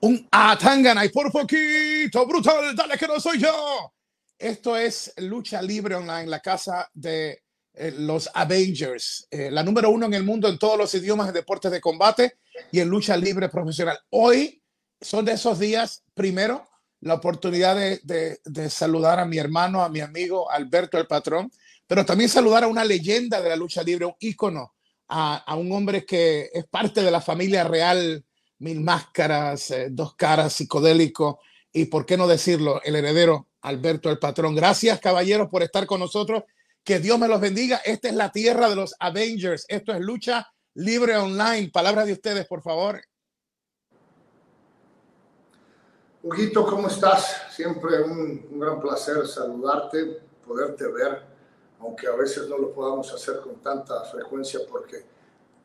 un Atangana y por poquito brutal, dale que no soy yo. Esto es Lucha Libre Online, la casa de eh, los Avengers, eh, la número uno en el mundo en todos los idiomas de deportes de combate y en lucha libre profesional. Hoy son de esos días, primero, la oportunidad de, de saludar a mi hermano, a mi amigo Alberto el Patrón, pero también saludar a una leyenda de la lucha libre, un ícono, a, a un hombre que es parte de la familia real Mil Máscaras, eh, Dos Caras, Psicodélico y, por qué no decirlo, el heredero Alberto el Patrón. Gracias, caballeros, por estar con nosotros. Que Dios me los bendiga. Esta es la tierra de los Avengers. Esto es lucha libre online. Palabras de ustedes, por favor. Huguito, ¿cómo estás? Siempre un, un, gran placer saludarte, poderte ver, aunque a veces no lo podamos hacer con tanta frecuencia porque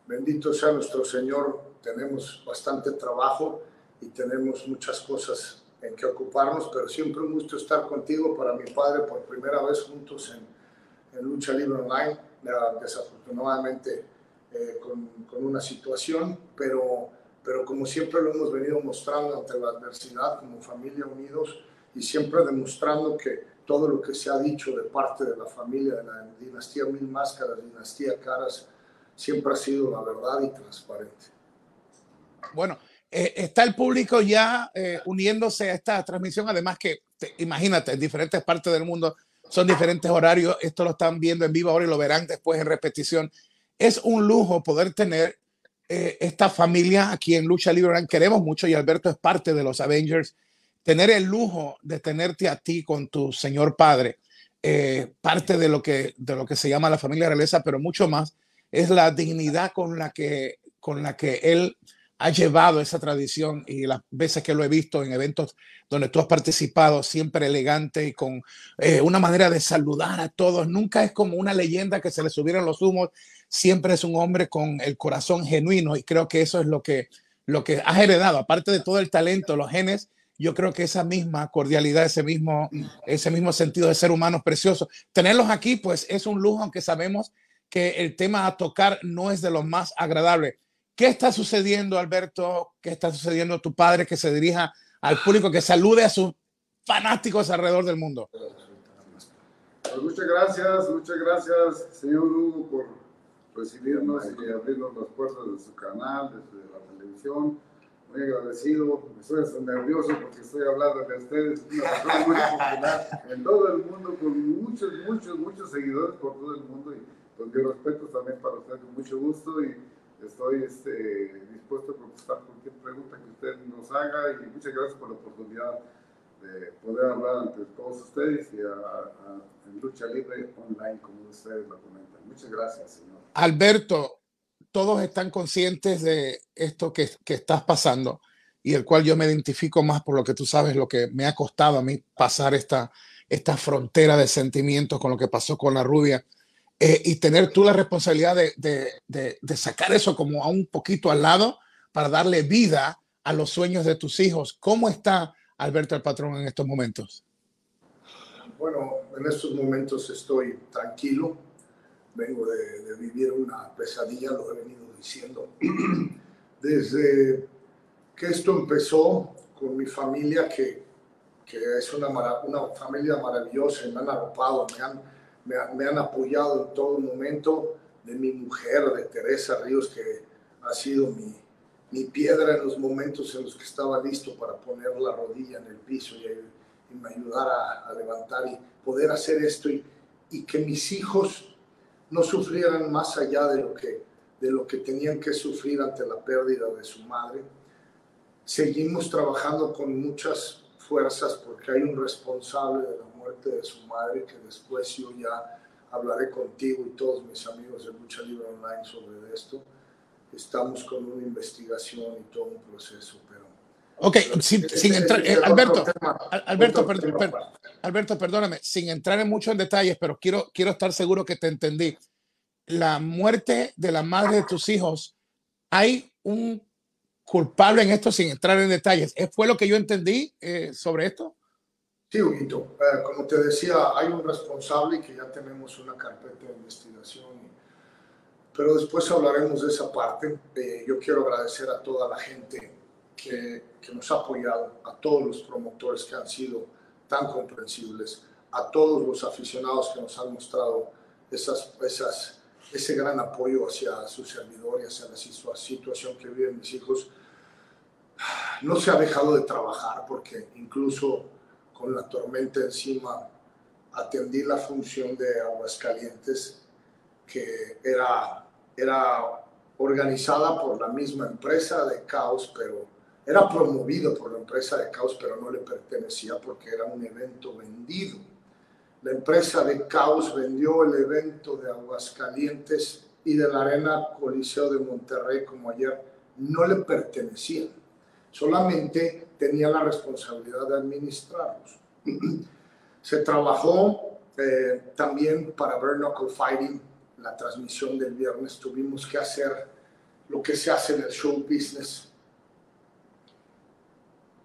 bendito sea nuestro Señor tenemos bastante trabajo y tenemos muchas cosas en que ocuparnos, pero siempre un gusto estar contigo para mi padre por primera vez juntos en, en Lucha Libre Online, desafortunadamente eh, con, con, una situación, pero, pero como siempre lo hemos venido mostrando ante la adversidad como familia unidos y siempre demostrando que todo lo que se ha dicho de parte de la familia de la dinastía Mil Máscaras, dinastía Caras, siempre ha sido la verdad y transparente. Bueno, eh, está el público ya eh, uniéndose a esta transmisión, además que, imagínate, en diferentes partes del mundo son diferentes horarios, esto lo están viendo en vivo ahora y lo verán después en repetición. Es un lujo poder tener eh, esta familia aquí en Lucha Libre, queremos mucho y Alberto es parte de los Avengers, tener el lujo de tenerte a ti con tu señor padre, parte de lo, que, de lo que se llama la familia realeza, pero mucho más, es la dignidad con la que, con la que él ha llevado esa tradición y las veces que lo he visto en eventos donde tú has participado, siempre elegante y con eh, una manera de saludar a todos. Nunca es como una leyenda que se le subieron los humos, siempre es un hombre con el corazón genuino y creo que eso es lo que, lo que has heredado, aparte de todo el talento, los genes. Yo creo que esa misma cordialidad, ese mismo, ese mismo sentido de ser humano es precioso. Tenerlos aquí, pues es un lujo, aunque sabemos que el tema a tocar no es de lo más agradable ¿Qué está sucediendo, Alberto? ¿Qué está sucediendo tu padre que se dirija al público, que salude a sus fanáticos alrededor del mundo? Pues muchas gracias, muchas gracias, señor Hugo, por recibirnos y abrirnos las puertas de su canal, desde la televisión. Muy agradecido, estoy hasta nervioso porque estoy hablando de ustedes, una persona muy popular en todo el mundo, con muchos, muchos, muchos seguidores por todo el mundo y con mi respeto también para ustedes, con mucho gusto y estoy este, dispuesto a contestar cualquier pregunta que usted nos haga y muchas gracias por la oportunidad de poder hablar ante todos ustedes y en lucha libre online, como ustedes lo comentan. Muchas gracias, señor. Alberto, todos están conscientes de esto que, que estás pasando y el cual yo me identifico más por lo que tú sabes, lo que me ha costado a mí pasar esta, esta frontera de sentimientos con lo que pasó con la rubia eh, y tener tú la responsabilidad de, de, de, sacar eso como a un poquito al lado para darle vida a los sueños de tus hijos. ¿Cómo está Alberto el patrón en estos momentos? Bueno, en estos momentos estoy tranquilo. Vengo de, vivir una pesadilla, lo he venido diciendo. Desde que esto empezó con mi familia, que, que es una, una familia maravillosa, me han arropado, me han me, han apoyado en todo momento, de mi mujer, de Teresa Ríos, que ha sido mi, piedra en los momentos en los que estaba listo para poner la rodilla en el piso y, me ayudara a, levantar y poder hacer esto y, y, que mis hijos no sufrieran más allá de lo, que, de lo que tenían que sufrir ante la pérdida de su madre. Seguimos trabajando con muchas fuerzas porque hay un responsable de la muerte de su madre, que después yo ya hablaré contigo y todos mis amigos de Lucha Libre Online sobre esto. Estamos con una investigación y todo un proceso, pero... Ok, sin, sin entrar, eh, Alberto, tema, Alberto, per, per, Alberto, perdóname, sin entrar en muchos detalles, pero quiero, quiero estar seguro que te entendí. La muerte de la madre de tus hijos, ¿hay un culpable en esto sin entrar en detalles? ¿Fue lo que yo entendí eh, sobre esto? Sí, Huguito. Eh, como te decía, hay un responsable y que ya tenemos una carpeta de investigación. Pero después hablaremos de esa parte. Eh, yo quiero agradecer a toda la gente que, que nos ha apoyado, a todos los promotores que han sido tan comprensibles, a todos los aficionados que nos han mostrado esas, esas, ese gran apoyo hacia su servidor y hacia la situación que viven mis hijos. No se ha dejado de trabajar porque incluso con la tormenta encima atendí la función de Aguascalientes que era, era organizada por la misma empresa de Caos, pero era promovido por la empresa de Caos, pero no le pertenecía porque era un evento vendido. La empresa de Caos vendió el evento de Aguascalientes y de la Arena Coliseo de Monterrey como ayer, no le pertenecían. Solamente tenía la responsabilidad de administrarlos. Se trabajó eh, también para Bare Knuckle Fighting, la transmisión del viernes. Tuvimos que hacer lo que se hace en el show business,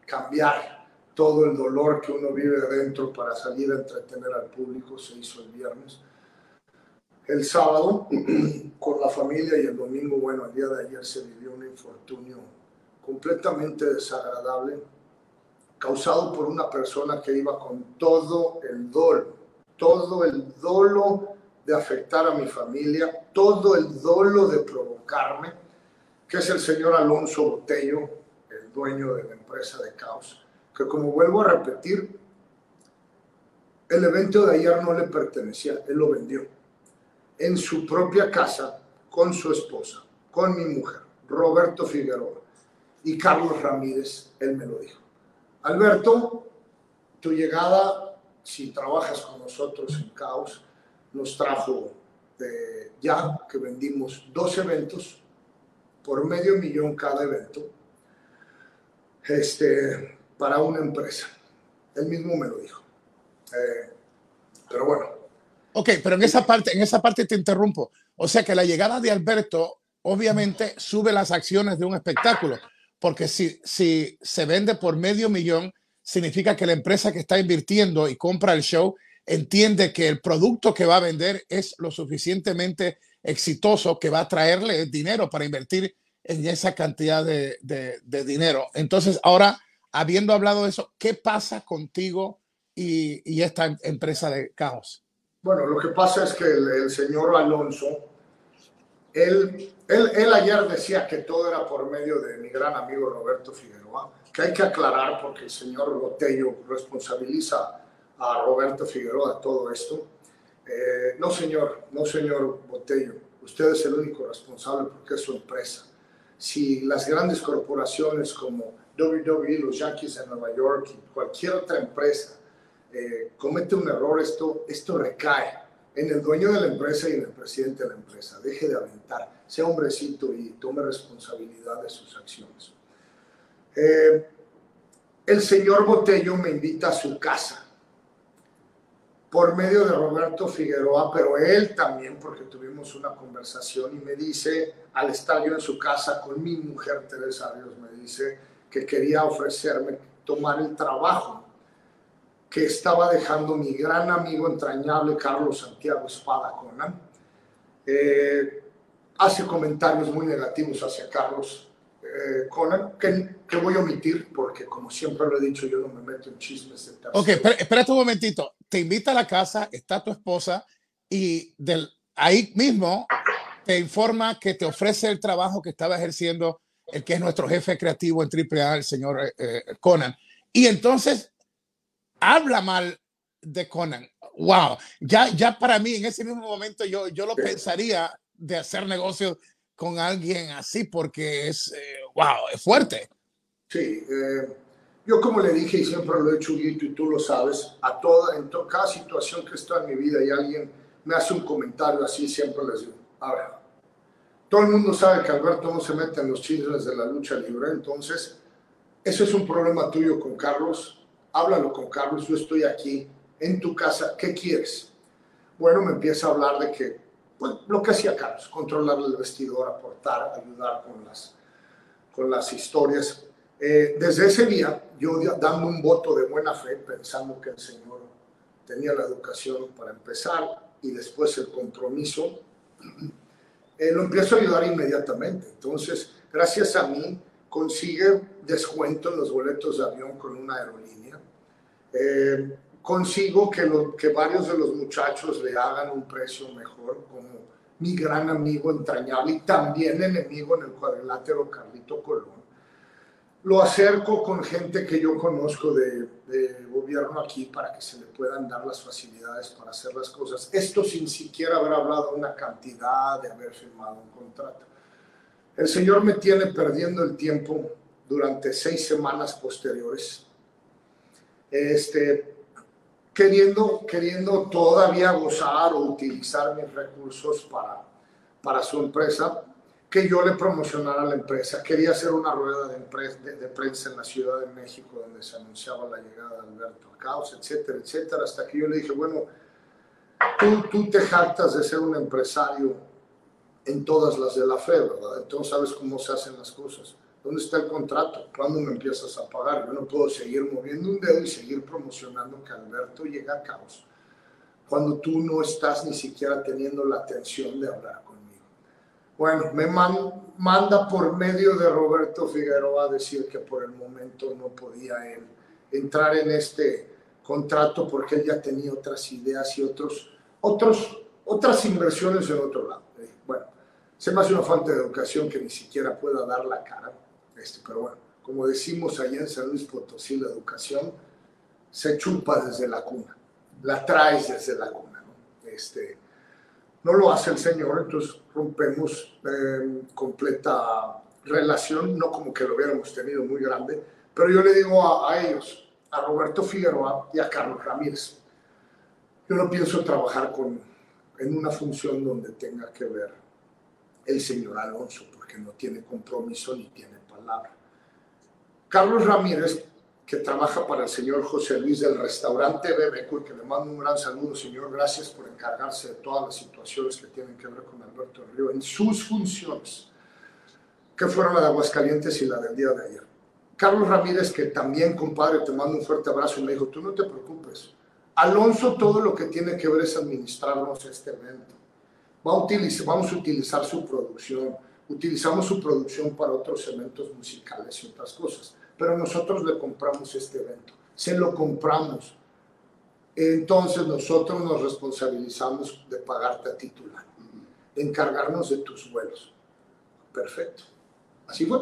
cambiar todo el dolor que uno vive adentro para salir a entretener al público, se hizo el viernes. El sábado, con la familia y el domingo, bueno, el día de ayer se vivió un infortunio completamente desagradable, causado por una persona que iba con todo el dolo, todo el dolo de afectar a mi familia, todo el dolo de provocarme, que es el señor Alonso Botello, el dueño de la empresa de Caos, que como vuelvo a repetir, el evento de ayer no le pertenecía, él lo vendió. En su propia casa, con su esposa, con mi mujer, Roberto Figueroa y Carlos Ramírez, él me lo dijo. Alberto, tu llegada, si trabajas con nosotros en Caos, nos trajo ya que vendimos dos eventos por medio millón cada evento este, para una empresa. Él mismo me lo dijo. Eh, pero bueno. Ok, pero en esa parte, en esa parte te interrumpo. O sea que la llegada de Alberto obviamente sube las acciones de un espectáculo, porque si, si se vende por medio millón, significa que la empresa que está invirtiendo y compra el show entiende que el producto que va a vender es lo suficientemente exitoso que va a traerle dinero para invertir en esa cantidad de, de, dinero. Entonces, ahora, habiendo hablado de eso, ¿qué pasa contigo y, y esta empresa de caos? Bueno, lo que pasa es que el, señor Alonso, él, él, él, ayer decía que todo era por medio de mi gran amigo Roberto Figueroa, que hay que aclarar porque el señor Botello responsabiliza a Roberto Figueroa de todo esto. Eh, no, señor, no, señor Botello, usted es el único responsable porque es su empresa si las grandes corporaciones como WWE, los Yankees de Nueva York y cualquier otra empresa eh, comete un error, esto, esto recae en el dueño de la empresa y en el presidente de la empresa. Deje de aventar, sea hombrecito y tome responsabilidad de sus acciones. Eh, el señor Botello me invita a su casa por medio de Roberto Figueroa, pero él también, porque tuvimos una conversación y me dice, al estar yo en su casa con mi mujer Teresa Ríos, me dice que quería ofrecerme tomar el trabajo que estaba dejando mi gran amigo entrañable Carlos Santiago Espada Conan. Eh, hace comentarios muy negativos hacia Carlos eh, Conan, que, voy a omitir porque como siempre lo he dicho, yo no me meto en chismes de. Ok, espérate un momentito te invita a la casa, está tu esposa y del, ahí mismo te informa que te ofrece el trabajo que estaba ejerciendo el que es nuestro jefe creativo en AAA, el señor eh, Conan. Y entonces habla mal de Conan. Wow, ya, ya para mí en ese mismo momento yo, yo lo pensaría de hacer negocios con alguien así porque es, wow, eh, es fuerte. Sí, yo como le dije y siempre lo he hecho, y tú lo sabes, a toda, en cada situación que está en mi vida y alguien me hace un comentario así, siempre les digo, a ver, todo el mundo sabe que Alberto no se mete en los chismes de la lucha libre, entonces, eso es un problema tuyo con Carlos, háblalo con Carlos, yo estoy aquí en tu casa, ¿qué quieres? Bueno, me empieza a hablar de que, pues, lo que hacía Carlos, controlar el vestidor, aportar, ayudar con las, con las historias eh, desde ese día, yo dando un voto de buena fe, pensando que el Señor tenía la educación para empezar y después el compromiso, eh, lo empiezo a ayudar inmediatamente. Entonces, gracias a mí, consigue descuento en los boletos de avión con una aerolínea. Eh, consigo que, que varios de los muchachos le hagan un precio mejor, como mi gran amigo entrañable y también enemigo en el cuadrilátero Carlito Colón. Lo acerco con gente que yo conozco de, de, gobierno aquí para que se le puedan dar las facilidades para hacer las cosas. Esto sin siquiera haber hablado una cantidad, de haber firmado un contrato. El Señor me tiene perdiendo el tiempo durante seis semanas posteriores, este, queriendo, queriendo todavía gozar o utilizar mis recursos para, para su empresa, que yo le promocionara la empresa. Quería hacer una rueda de, de, prensa en la Ciudad de México donde se anunciaba la llegada de Alberto Caos, etcétera, etcétera, hasta que yo le dije, bueno, tú, tú te jactas de ser un empresario en todas las de la fe, ¿verdad? Entonces sabes cómo se hacen las cosas. ¿Dónde está el contrato? ¿Cuándo me empiezas a pagar? Yo no puedo seguir moviendo un dedo y seguir promocionando que Alberto llega a caos cuando tú no estás ni siquiera teniendo la atención de hablar conmigo. Bueno, me manda por medio de Roberto Figueroa a decir que por el momento no podía él entrar en este contrato porque él ya tenía otras ideas y otros, otros, otras inversiones en otro lado. Bueno, se me hace una falta de educación que ni siquiera pueda dar la cara. Este, pero bueno, como decimos allá en San Luis Potosí, la educación se chupa desde la cuna, la traes desde la cuna. ¿no? Este, no lo hace el Señor, entonces rompemos eh, completa relación, no como que lo hubiéramos tenido muy grande, pero yo le digo a, a ellos, a Roberto Figueroa y a Carlos Ramírez, yo no pienso trabajar con, en una función donde tenga que ver el señor Alonso, porque no tiene compromiso ni tiene palabra. Carlos Ramírez, que trabaja para el señor José Luis del restaurante Bebeco, y que le mando un gran saludo, señor, gracias por encargarse de todas las situaciones que tienen que ver con Alberto Río en sus funciones, que fueron la de Aguascalientes y la del día de ayer. Carlos Ramírez, que también, compadre, te mando un fuerte abrazo, me dijo, tú no te preocupes. Alonso todo lo que tiene que ver es administrarnos este evento vamos a utilizar su producción, utilizamos su producción para otros eventos musicales y otras cosas, pero nosotros le compramos este evento, se lo compramos. Entonces nosotros nos responsabilizamos de pagarte a titular, de encargarnos de tus vuelos. Perfecto. Así fue.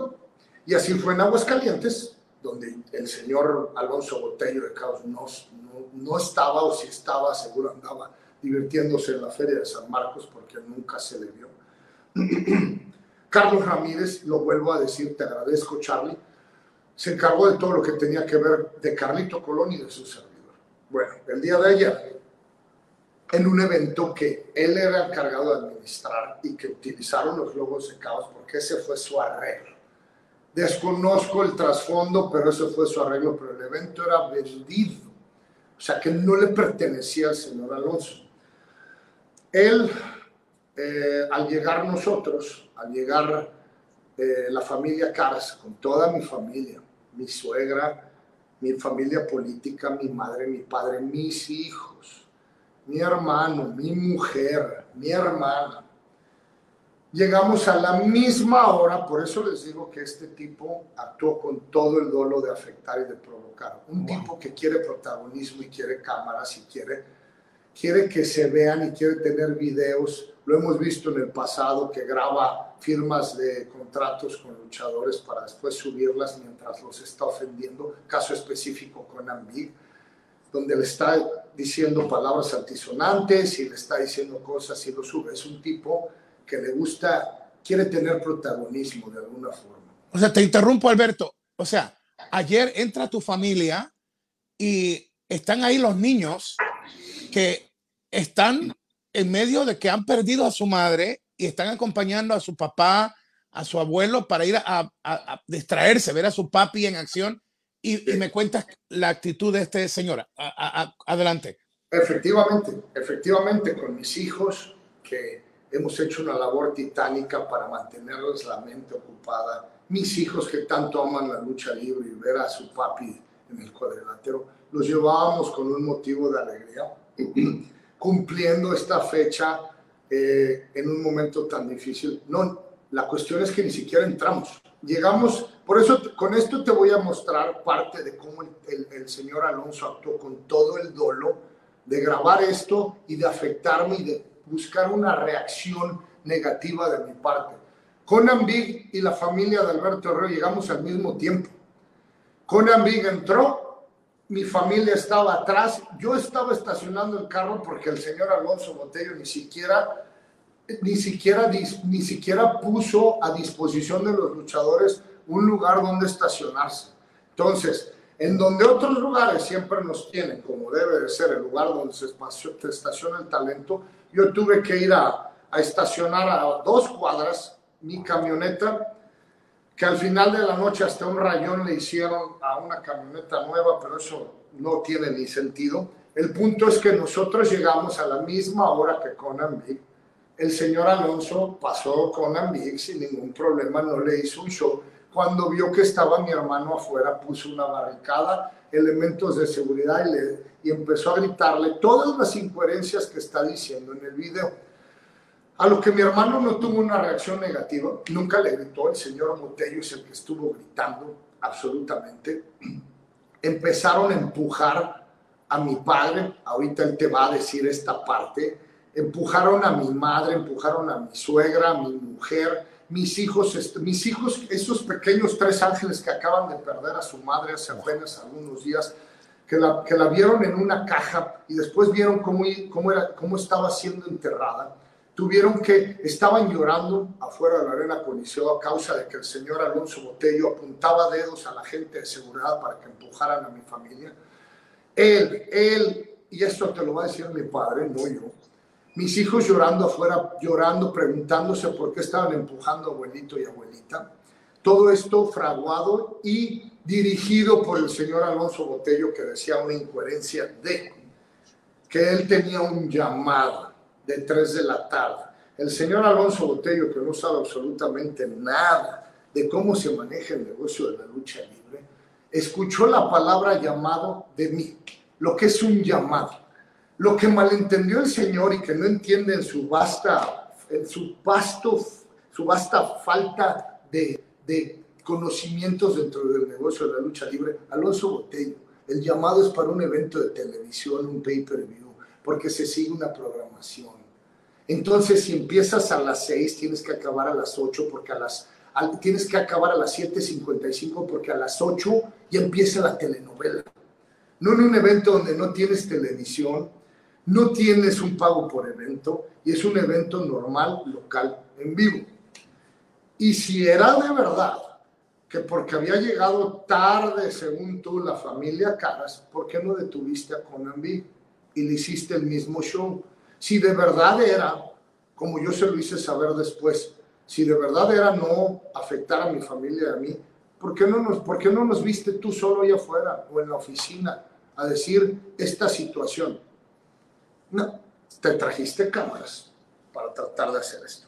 Y así fue en Aguascalientes, donde el señor Alonso Botello de Caos no, no, no estaba o si estaba, seguro andaba divirtiéndose en la Feria de San Marcos porque nunca se le vio. Carlos Ramírez, lo vuelvo a decir, te agradezco Charlie, se encargó de todo lo que tenía que ver de Carlito Colón y de su servidor. Bueno, el día de ayer, en un evento que él era encargado de administrar y que utilizaron los logos de caos porque ese fue su arreglo. Desconozco el trasfondo, pero ese fue su arreglo, pero el evento era vendido, o sea que no le pertenecía al señor Alonso. Él, eh, al llegar nosotros, al llegar eh, la familia Caras, con toda mi familia, mi suegra, mi familia política, mi madre, mi padre, mis hijos, mi hermano, mi mujer, mi hermana, llegamos a la misma hora, por eso les digo que este tipo actuó con todo el dolo de afectar y de provocar. Un tipo que quiere protagonismo y quiere cámaras y quiere quiere que se vean y quiere tener videos. Lo hemos visto en el pasado que graba firmas de contratos con luchadores para después subirlas mientras los está ofendiendo. Caso específico con Ambig, donde le está diciendo palabras altisonantes y le está diciendo cosas y lo sube. Es un tipo que le gusta, quiere tener protagonismo de alguna forma. O sea, te interrumpo, Alberto. O sea, ayer entra tu familia y están ahí los niños que están en medio de que han perdido a su madre y están acompañando a su papá, a su abuelo para ir a, distraerse, ver a su papi en acción. Y, me cuentas la actitud de este señor. adelante. Efectivamente, efectivamente, con mis hijos, que hemos hecho una labor titánica para mantenerles la mente ocupada. Mis hijos que tanto aman la lucha libre y ver a su papi en el cuadrilátero, los llevábamos con un motivo de alegría cumpliendo esta fecha eh, en un momento tan difícil. No, la cuestión es que ni siquiera entramos. Llegamos Por eso con esto te voy a mostrar parte de cómo el, el, señor Alonso actuó con todo el dolo de grabar esto y de afectarme y de buscar una reacción negativa de mi parte. Conan Big y la familia de Alberto Herrero llegamos al mismo tiempo. Conan Big entró, mi familia estaba atrás, yo estaba estacionando el carro porque el señor Alonso Botello ni siquiera, ni siquiera, ni siquiera puso a disposición de los luchadores un lugar donde estacionarse. Entonces, en donde otros lugares siempre nos tienen, como debe de ser el lugar donde se estaciona el talento, yo tuve que ir a, a estacionar a dos cuadras mi camioneta, que al final de la noche hasta un rayón le hicieron a una camioneta nueva, pero eso no tiene ni sentido. El punto es que nosotros llegamos a la misma hora que Conan Big. El señor Alonso pasó Conan Big sin ningún problema, no le hizo un show cuando vio que estaba mi hermano afuera, puso una barricada, elementos de seguridad y, le, y empezó a gritarle todas las incoherencias que está diciendo en el video. A lo que mi hermano no tuvo una reacción negativa, nunca le gritó, el señor Botello es el que estuvo gritando absolutamente. Empezaron a empujar a mi padre, ahorita él te va a decir esta parte, empujaron a mi madre, empujaron a mi suegra, a mi mujer, mis hijos, mis hijos, esos pequeños tres ángeles que acaban de perder a su madre hace apenas algunos días, que la, vieron en una caja y después vieron cómo estaba siendo enterrada, tuvieron que, estaban llorando afuera de la arena Coliseo a causa de que el señor Alonso Botello apuntaba dedos a la gente de seguridad para que empujaran a mi familia. Él, él, y esto te lo va a decir mi padre, no yo, mis hijos llorando afuera, llorando, preguntándose por qué estaban empujando a abuelito y abuelita. Todo esto fraguado y dirigido por el señor Alonso Botello, que decía una incoherencia de que él tenía un llamado de 3 de la tarde. El señor Alonso Botello, que no sabe absolutamente nada de cómo se maneja el negocio de la lucha libre, escuchó la palabra llamado de mí, lo que es un llamado. Lo que malentendió el Señor y que no entiende en su vasta, en su vasto, su vasta falta de, de conocimientos dentro del negocio de la lucha libre, Alonso Botello, el llamado es para un evento de televisión, un pay-per-view, porque se sigue una programación. Entonces, si empiezas a las 6, tienes que acabar a las 8, porque a las, tienes que acabar a las 7.55, porque a las 8 ya empieza la telenovela. No en un evento donde no tienes televisión, no tienes un pago por evento y es un evento normal, local, en vivo. Y si era de verdad que porque había llegado tarde, según tú, la familia Caras, ¿por qué no detuviste a Conan y le hiciste el mismo show? Si de verdad era, como yo se lo hice saber después, si de verdad era no afectar a mi familia y a mí, ¿por qué no nos, por no nos viste tú solo allá afuera o en la oficina a decir esta situación? No, te trajiste cámaras para tratar de hacer esto.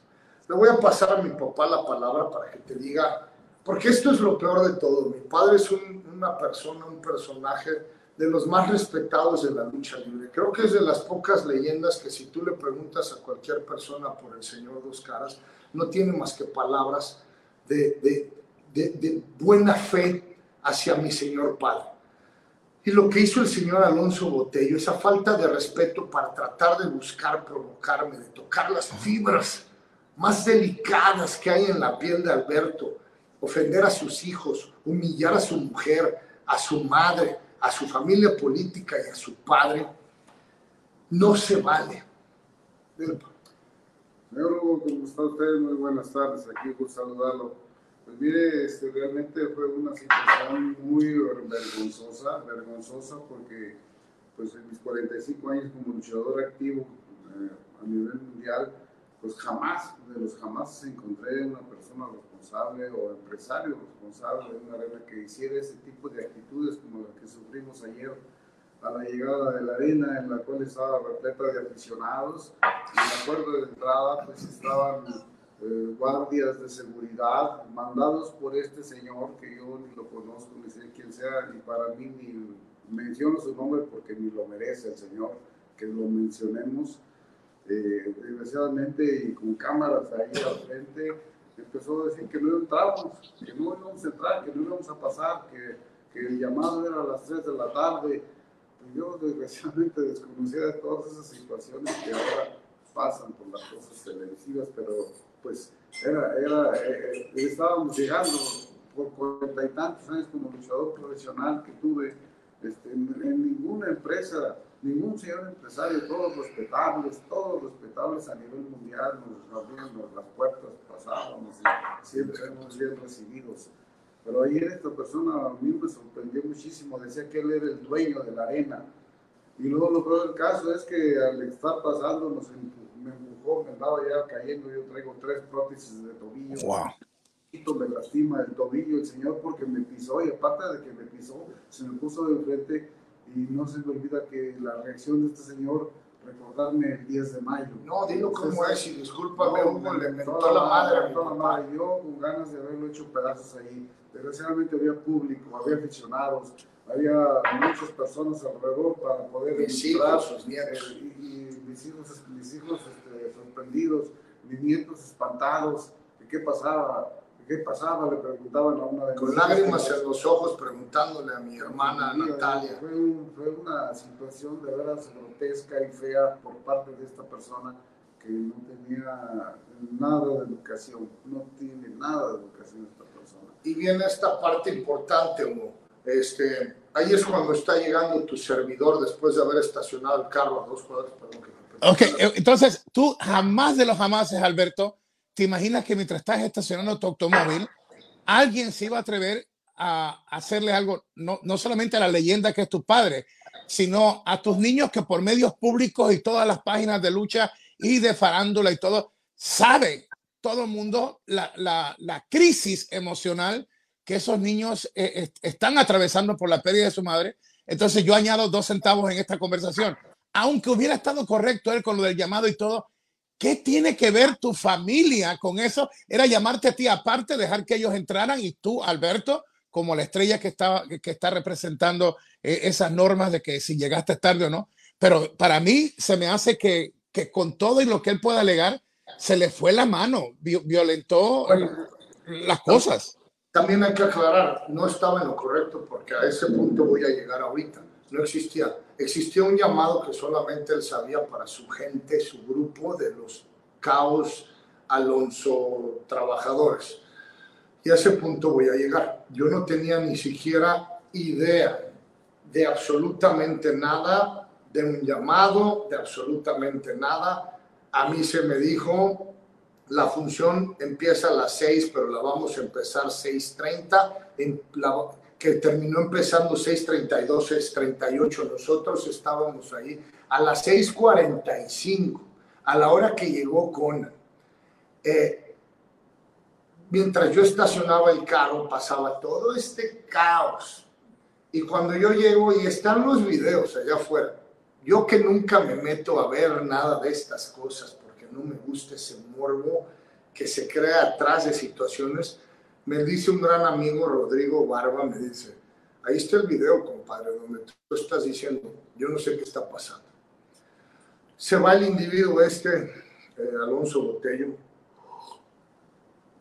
Le voy a pasar a mi papá la palabra para que te diga, porque esto es lo peor de todo. Mi padre es una persona, un personaje de los más respetados de la lucha libre. Creo que es de las pocas leyendas que si tú le preguntas a cualquier persona por el Señor Dos Caras, no tiene más que palabras de, de buena fe hacia mi Señor Padre. Y lo que hizo el señor Alonso Botello, esa falta de respeto para tratar de buscar provocarme, de tocar las fibras más delicadas que hay en la piel de Alberto, ofender a sus hijos, humillar a su mujer, a su madre, a su familia política y a su padre, no se vale. Señor Hugo. Muy buenas tardes, aquí por saludarlo. Pues mire, este, realmente fue una situación muy vergonzosa, vergonzosa porque pues en mis 45 años como luchador activo eh, a nivel mundial, pues jamás, de los jamás encontré una persona responsable o empresario responsable de una arena que hiciera ese tipo de actitudes como las que sufrimos ayer a la llegada de la arena en la cual estaba repleta de aficionados. En la puerta de entrada pues estaban eh, guardias de seguridad mandados por este señor que yo ni lo conozco ni sé quién sea y para mí ni menciono su nombre porque ni lo merece el señor que lo mencionemos. Eh, desgraciadamente y con cámaras ahí al frente empezó a decir que no entrábamos, que no íbamos a entrar, que no íbamos a pasar, que, que el llamado era a las 3 de la tarde. Pues yo desgraciadamente desconocía de todas esas situaciones que ahora pasan por las cosas televisivas, pero pues era, era, eh, eh, estábamos llegando por cuarenta y tantos años como luchador profesional que tuve, este, en, ninguna empresa, ningún señor empresario, todos respetables, todos respetables a nivel mundial, nos abrían las puertas, pasábamos y siempre éramos bien recibidos. Pero ayer esta persona a mí me sorprendió muchísimo, decía que él era el dueño de la arena. Y luego lo peor del caso es que al estar pasando nos me empujó, me andaba ya cayendo, yo traigo tres prótesis de tobillo. Wow me lastima el tobillo el señor porque me pisó y aparte de que me pisó, se me puso de frente y no se me olvida que la reacción de este señor recordarme el 10 de mayo. No, dilo cómo es y discúlpame, no, le mentó la madre, la madre. Yo con ganas de haberlo hecho pedazos ahí. Desgraciadamente había público, había aficionados, había muchas personas alrededor para poder mis hijos, sus nietos. Eh, y, mis hijos, mis hijos este, sorprendidos, mis nietos espantados, qué pasaba qué pasaba, le preguntaban a una de Con lágrimas en los ojos preguntándole a mi hermana Natalia. Fue, fue, una situación de veras grotesca y fea por parte de esta persona que no tenía nada de educación, no tiene nada de educación esta persona. Y viene esta parte importante, Hugo. Este, ahí es cuando está llegando tu servidor después de haber estacionado el carro a dos cuadras. Ok, eh, entonces tú jamás de los jamases, Alberto, ¿Te imaginas que mientras estás estacionando tu automóvil, alguien se iba a atrever a hacerle algo, no, no solamente a la leyenda que es tu padre, sino a tus niños que por medios públicos y todas las páginas de lucha y de farándula y todo, sabe todo el mundo la, la, crisis emocional que esos niños eh, están atravesando por la pérdida de su madre. Entonces yo añado dos centavos en esta conversación. Aunque hubiera estado correcto él con lo del llamado y todo, ¿Qué tiene que ver tu familia con eso? Era llamarte a ti aparte, dejar que ellos entraran y tú, Alberto, como la estrella que está, que está representando eh, esas normas de que si llegaste tarde o no. Pero para mí se me hace que, que con todo y lo que él pueda alegar, se le fue la mano, violentó las cosas. También hay que aclarar, no estaba en lo correcto porque a ese punto voy a llegar ahorita no existía. Existía un llamado que solamente él sabía para su gente, su grupo de los caos Alonso trabajadores. Y a ese punto voy a llegar. Yo no tenía ni siquiera idea de absolutamente nada, de un llamado, de absolutamente nada. A mí se me dijo, la función empieza a las 6, pero la vamos a empezar 6.30. Que terminó empezando 6.32, 6.38. Nosotros estábamos ahí a las 6.45, a la hora que llegó Conan. Eh, mientras yo estacionaba el carro, pasaba todo este caos. Y cuando yo llego, y están los videos allá afuera, yo que nunca me meto a ver nada de estas cosas, porque no me gusta ese morbo que se crea atrás de situaciones, me dice un gran amigo, Rodrigo Barba, me dice, ahí está el video, compadre, donde tú estás diciendo, yo no sé qué está pasando. Se va el individuo este, eh, Alonso Botello,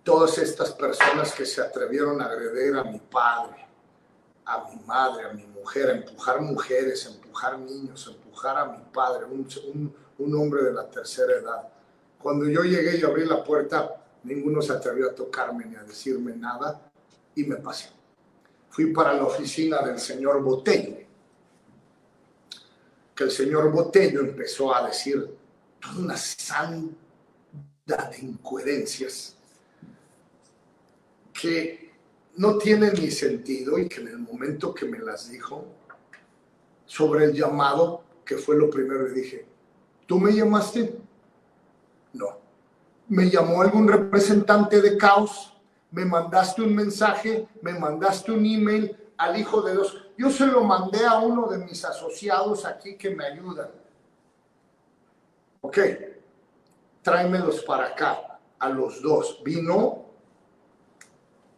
todas estas personas que se atrevieron a agredir a mi padre, a mi madre, a mi mujer, a empujar mujeres, a empujar niños, a empujar a mi padre, un, un, un hombre de la tercera edad. Cuando yo llegué y abrí la puerta, ninguno se atrevió a tocarme ni a decirme nada y me pasé. Fui para la oficina del señor Botello, que el señor Botello empezó a decir toda una sanda de incoherencias que no tienen ni sentido y que en el momento que me las dijo sobre el llamado, que fue lo primero, le dije, ¿tú me llamaste? Me llamó algún representante de caos, me mandaste un mensaje, me mandaste un email al Hijo de Dios. Yo se lo mandé a uno de mis asociados aquí que me ayudan. Ok, tráemelos para acá, a los dos. Vino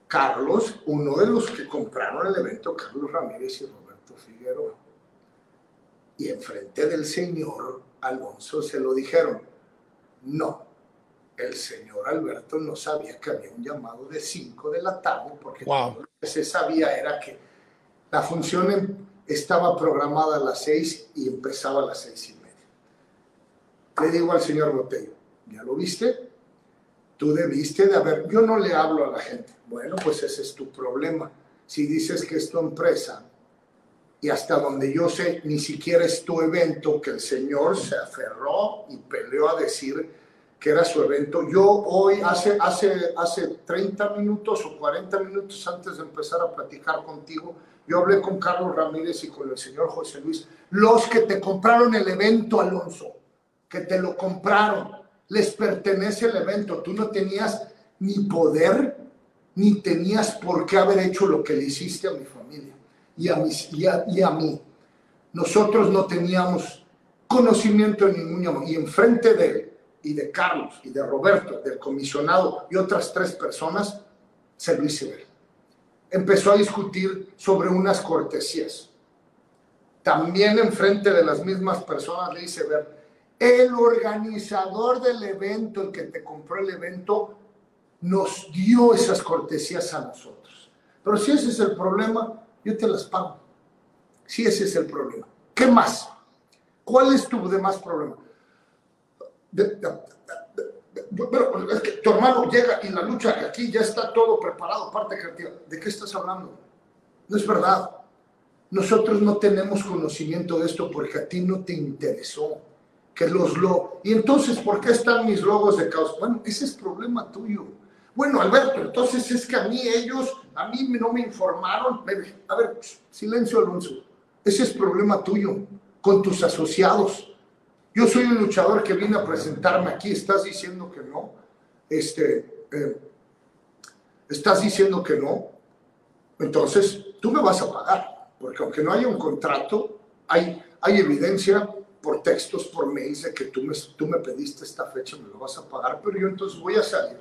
Carlos, uno de los que compraron el evento, Carlos Ramírez y Roberto Figueroa. Y enfrente del señor Alonso se lo dijeron, no, el señor Alberto no sabía que había un llamado de 5 de la tarde, porque Wow. lo que se sabía era que la función em- estaba programada a las 6 y empezaba a las seis y media. Le digo al señor Botello, ¿ya lo viste? Tú debiste de haber, yo no le hablo a la gente. Bueno, pues ese es tu problema. Si dices que es tu empresa y hasta donde yo sé, ni siquiera es tu evento, que el señor se aferró y peleó a decir que era su evento. Yo hoy, hace, hace, hace 30 minutos o 40 minutos antes de empezar a platicar contigo, yo hablé con Carlos Ramírez y con el señor José Luis, los que te compraron el evento, Alonso, que te lo compraron, les pertenece el evento. Tú no tenías ni poder, ni tenías por qué haber hecho lo que le hiciste a mi familia y a, mis, y a, mí. Nosotros no teníamos conocimiento de ningún. Y enfrente de él, y de Carlos, y de Roberto, del comisionado y otras tres personas, se lo hice ver. Empezó a discutir sobre unas cortesías. También enfrente de las mismas personas le hice ver, el organizador del evento, el que te compró el evento, nos dio esas cortesías a nosotros. Pero si ese es el problema, yo te las pago. Si ese es el problema. ¿Qué más? ¿Cuál es tu demás problema? De- de- de- es que tu hermano llega y la lucha aquí ya está todo preparado, parte creativa. ¿De qué estás hablando? No es verdad. Nosotros no tenemos conocimiento de esto porque a ti no te interesó que los lo y entonces ¿por qué están mis logos de caos? Bueno, ese es problema tuyo. Bueno, Alberto, entonces es que a mí ellos, a mí no me informaron. A ver, silencio, Alonso. Ese es problema tuyo con tus asociados. Yo soy un luchador que vine a presentarme aquí. Estás diciendo que no. Este, eh, estás diciendo que no. Entonces, tú me vas a pagar. Porque aunque no haya un contrato, hay, hay evidencia por textos, por mails de que tú me, tú me pediste esta fecha, me lo vas a pagar. Pero yo entonces voy a salir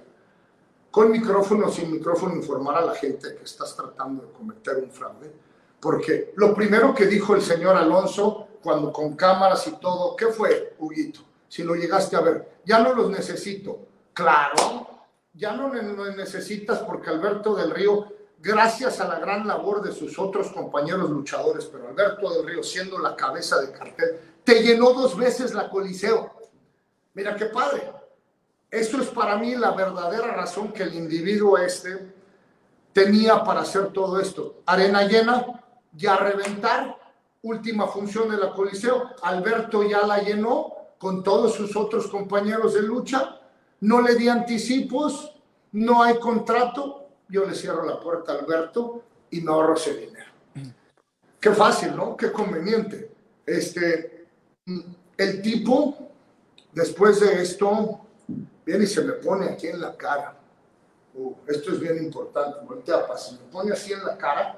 con micrófono o sin micrófono informar a la gente que estás tratando de cometer un fraude. Porque lo primero que dijo el señor Alonso, cuando con cámaras y todo, ¿qué fue, Huguito? Si lo llegaste a ver, ya no los necesito. Claro, ya no los necesitas porque Alberto del Río, gracias a la gran labor de sus otros compañeros luchadores, pero Alberto del Río siendo la cabeza de cartel, te llenó dos veces la Coliseo. Mira qué padre. Eso es para mí la verdadera razón que el individuo este tenía para hacer todo esto. Arena llena, ya a reventar, última función de la Coliseo. Alberto ya la llenó con todos sus otros compañeros de lucha. No le di anticipos, no hay contrato. Yo le cierro la puerta a Alberto y me ahorro ese dinero. Qué fácil, ¿no? Qué conveniente. Este, el tipo, después de esto, viene y se me pone aquí en la cara. Uh, esto es bien importante. Voltea, pa, se me pone así en la cara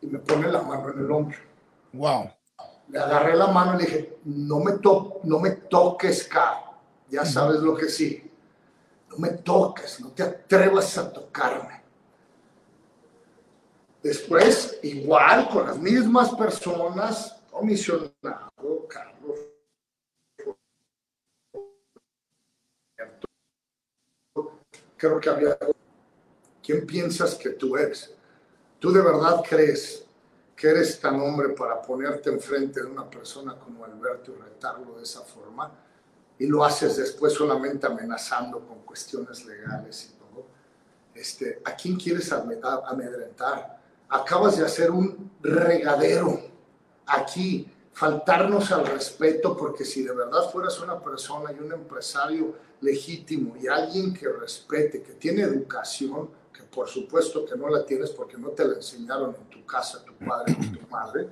y me pone la mano en el hombro. Wow. Le agarré la mano y le dije, no me, to no me toques, cara. Ya sabes lo que sí. No me toques, no te atrevas a tocarme. Después, igual, con las mismas personas, comisionado, Carlos. Creo que había... ¿Quién piensas que tú eres? ¿Tú de verdad crees que eres tan hombre para ponerte enfrente de una persona como Alberto y retarlo de esa forma? Y lo haces después solamente amenazando con cuestiones legales y todo. Este, ¿A quién quieres amedrentar? Acabas de hacer un regadero aquí, faltarnos al respeto, porque si de verdad fueras una persona y un empresario legítimo y alguien que respete, que tiene educación, por supuesto que no la tienes porque no te la enseñaron en tu casa, tu padre o tu madre,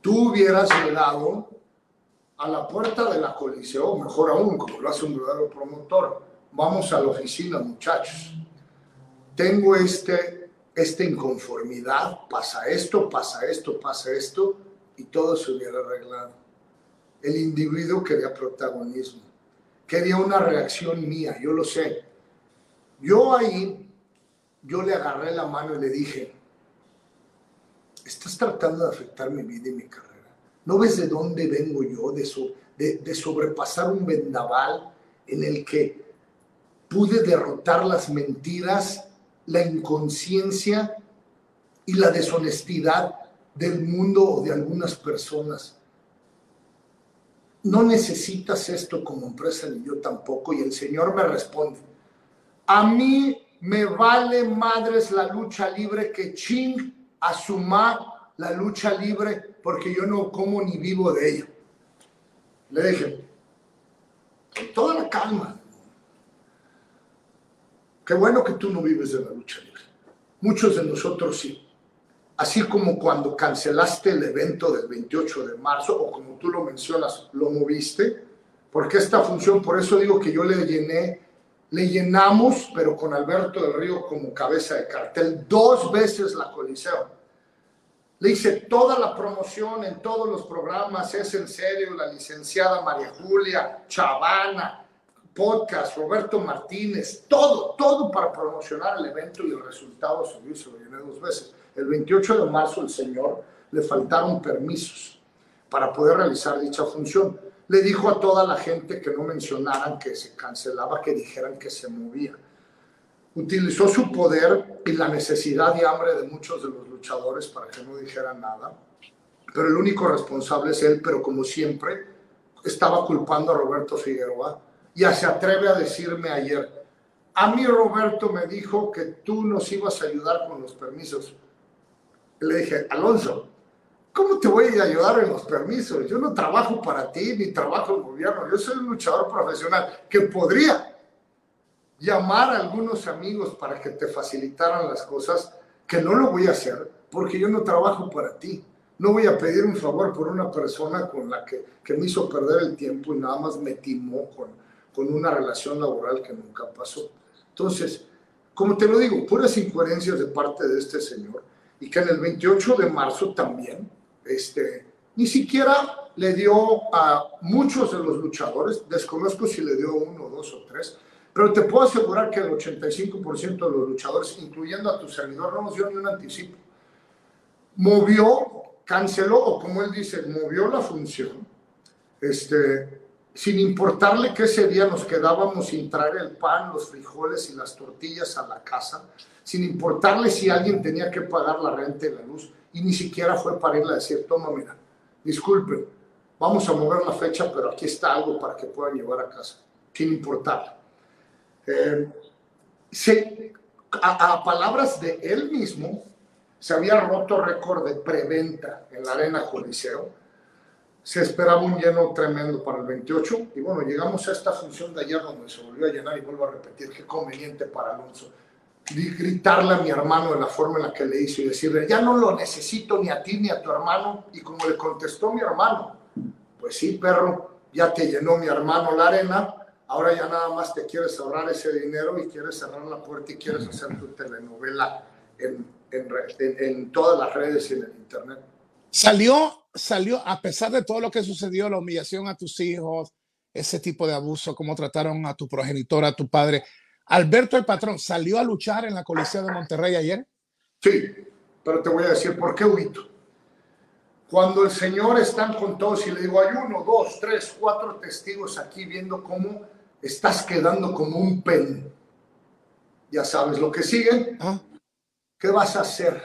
tú hubieras llegado a la puerta de la coliseo, mejor aún, como lo hace un verdadero promotor. Vamos a la oficina, muchachos. Tengo este, esta inconformidad, pasa esto, pasa esto, pasa esto, y todo se hubiera arreglado. El individuo quería protagonismo, quería una reacción mía, yo lo sé. Yo ahí, yo le agarré la mano y le dije, estás tratando de afectar mi vida y mi carrera. ¿No ves de dónde vengo yo? De, de sobrepasar un vendaval en el que pude derrotar las mentiras, la inconsciencia y la deshonestidad del mundo o de algunas personas. No necesitas esto como empresa ni yo tampoco. Y el Señor me responde, a mí me vale madres la lucha libre que ching asuma la lucha libre porque yo no como ni vivo de ella. Le dije, con toda la calma, qué bueno que tú no vives de la lucha libre. Muchos de nosotros sí. Así como cuando cancelaste el evento del 28 de marzo, o como tú lo mencionas, lo moviste, porque esta función, por eso digo que yo le llené, le llenamos, pero con Alberto del Río como cabeza de cartel, dos veces la Coliseo le hice toda la promoción en todos los programas, es en serio, la licenciada María Julia, Chavana, podcast, Roberto Martínez, todo, todo para promocionar el evento y el resultado se lo llené dos veces. El 28 de marzo el señor le faltaron permisos para poder realizar dicha función. Le dijo a toda la gente que no mencionaran que se cancelaba, que dijeran que se movía utilizó su poder y la necesidad y hambre de muchos de los luchadores para que no dijeran nada, pero el único responsable es él, pero como siempre, estaba culpando a Roberto Figueroa. Ya se atreve a decirme ayer, a mí Roberto me dijo que tú nos ibas a ayudar con los permisos. Le dije, Alonso, ¿cómo te voy a ayudar en los permisos? Yo no trabajo para ti, ni trabajo el gobierno, yo soy un luchador profesional que podría llamar a algunos amigos para que te facilitaran las cosas, que no lo voy a hacer porque yo no trabajo para ti. No voy a pedir un favor por una persona con la que, que me hizo perder el tiempo y nada más me timó con, con una relación laboral que nunca pasó. Entonces, como te lo digo, puras incoherencias de parte de este señor y que en el 28 de marzo también, este, ni siquiera le dio a muchos de los luchadores, desconozco si le dio uno, dos o tres, pero te puedo asegurar que el 85% de los luchadores, incluyendo a tu servidor, no nos dio ni un anticipo. Movió, canceló, o como él dice, movió la función, este, sin importarle que ese día nos quedábamos sin traer el pan, los frijoles y las tortillas a la casa, sin importarle si alguien tenía que pagar la renta y la luz, y ni siquiera fue para irle a decir, toma, mira, disculpen, vamos a mover la fecha, pero aquí está algo para que puedan llevar a casa, sin importarle. Eh, a, palabras de él mismo, se había roto récord de preventa en la Arena Coliseo. Se esperaba un lleno tremendo para el 28 y bueno, llegamos a esta función de ayer donde se volvió a llenar y vuelvo a repetir, qué conveniente para Alonso. Gritarle a mi hermano de la forma en la que le hizo y decirle, ya no lo necesito ni a ti ni a tu hermano. Y como le contestó mi hermano, pues sí, perro, ya te llenó mi hermano la arena, Ahora ya nada más te quieres ahorrar ese dinero y quieres cerrar la puerta y quieres hacer tu telenovela en, en, en, todas las redes y en el Internet. Salió, salió, a pesar de todo lo que sucedió, la humillación a tus hijos, ese tipo de abuso, cómo trataron a tu progenitor, a tu padre. Alberto el patrón, ¿salió a luchar en la Coliseo de Monterrey ayer? Sí, pero te voy a decir por qué huito. Cuando el Señor está con todos y le digo, hay uno, dos, tres, cuatro testigos aquí viendo cómo estás quedando como un pen. Ya sabes lo que sigue. Ah. ¿Qué vas a hacer?